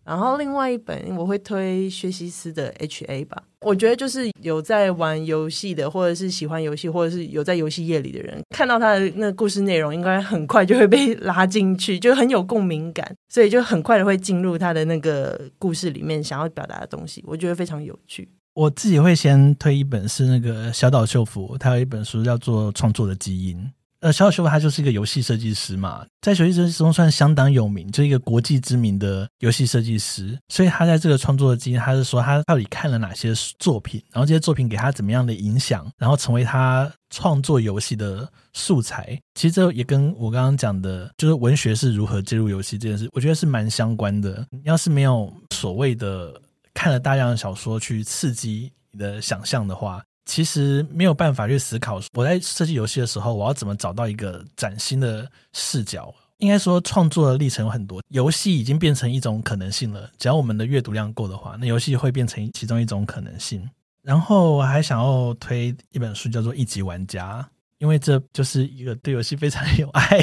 然后另外一本我会推薛西斯的 HA 吧，我觉得就是有在玩游戏的，或者是喜欢游戏，或者是有在游戏业里的人，看到他的那故事内容，应该很快就会被 拉进去，就很有共鸣感，所以就很快的会进入他的那个故事里面想要表达的东西，我觉得非常有趣。我自己会先推一本是那个小岛秀夫，他有一本书叫做《创作的基因》。呃，小岛秀夫他就是一个游戏设计师嘛，在游戏设计中算相当有名，就一个国际知名的游戏设计师。所以他在这个创作的经验，他是说他到底看了哪些作品，然后这些作品给他怎么样的影响，然后成为他创作游戏的素材。其实这也跟我刚刚讲的，就是文学是如何介入游戏这件事，我觉得是蛮相关的。你要是没有所谓的看了大量的小说去刺激你的想象的话，其实没有办法去思考，我在设计游戏的时候，我要怎么找到一个崭新的视角？应该说，创作的历程有很多，游戏已经变成一种可能性了。只要我们的阅读量够的话，那游戏会变成其中一种可能性。然后我还想要推一本书，叫做《一级玩家》，因为这就是一个对游戏非常有爱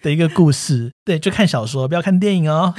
的一个故事。对，就看小说，不要看电影哦。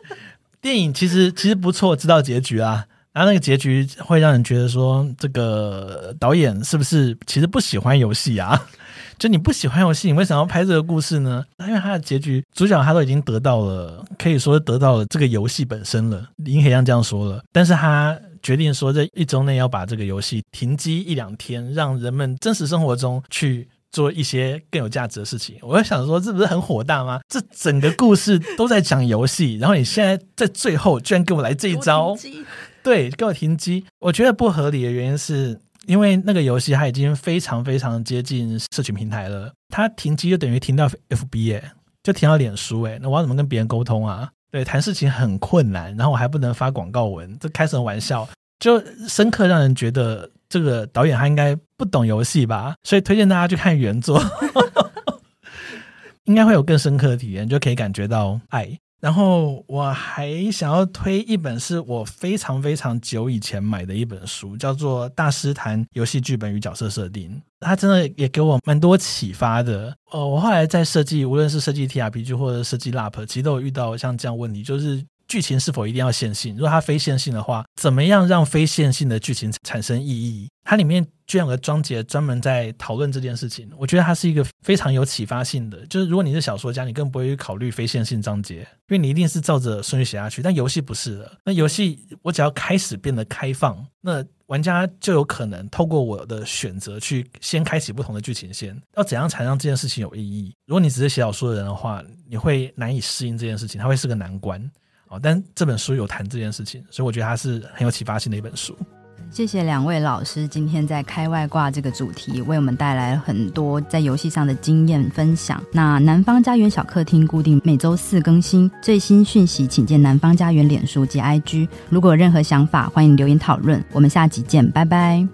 电影其实其实不错，知道结局啊。然后那个结局会让人觉得说，这个导演是不是其实不喜欢游戏啊？就你不喜欢游戏，你为什么要拍这个故事呢？因为他的结局，主角他都已经得到了，可以说得到了这个游戏本身了。林黑像这样说了，但是他决定说，在一周内要把这个游戏停机一两天，让人们真实生活中去做一些更有价值的事情。我在想说，这不是很火大吗？这整个故事都在讲游戏，然后你现在在最后居然给我来这一招。对，给我停机。我觉得不合理的原因是因为那个游戏它已经非常非常接近社群平台了，它停机就等于停到 FB 哎，就停到脸书哎，那我要怎么跟别人沟通啊？对，谈事情很困难，然后我还不能发广告文，这开什么玩笑？就深刻让人觉得这个导演他应该不懂游戏吧？所以推荐大家去看原作，应该会有更深刻的体验，就可以感觉到爱。然后我还想要推一本是我非常非常久以前买的一本书，叫做《大师谈游戏剧本与角色设定》，它真的也给我蛮多启发的。呃，我后来在设计，无论是设计 TRPG 或者设计 LARP，其实都有遇到像这样问题，就是。剧情是否一定要线性？如果它非线性的话，怎么样让非线性的剧情产生意义？它里面居然有个章节专门在讨论这件事情，我觉得它是一个非常有启发性的。就是如果你是小说家，你更不会去考虑非线性章节，因为你一定是照着顺序写下去。但游戏不是的，那游戏我只要开始变得开放，那玩家就有可能透过我的选择去先开启不同的剧情线。要怎样才让这件事情有意义？如果你只是写小说的人的话，你会难以适应这件事情，它会是个难关。但这本书有谈这件事情，所以我觉得它是很有启发性的一本书。谢谢两位老师今天在开外挂这个主题为我们带来很多在游戏上的经验分享。那南方家园小客厅固定每周四更新最新讯息，请见南方家园脸书及 IG。如果有任何想法，欢迎留言讨论。我们下集见，拜拜。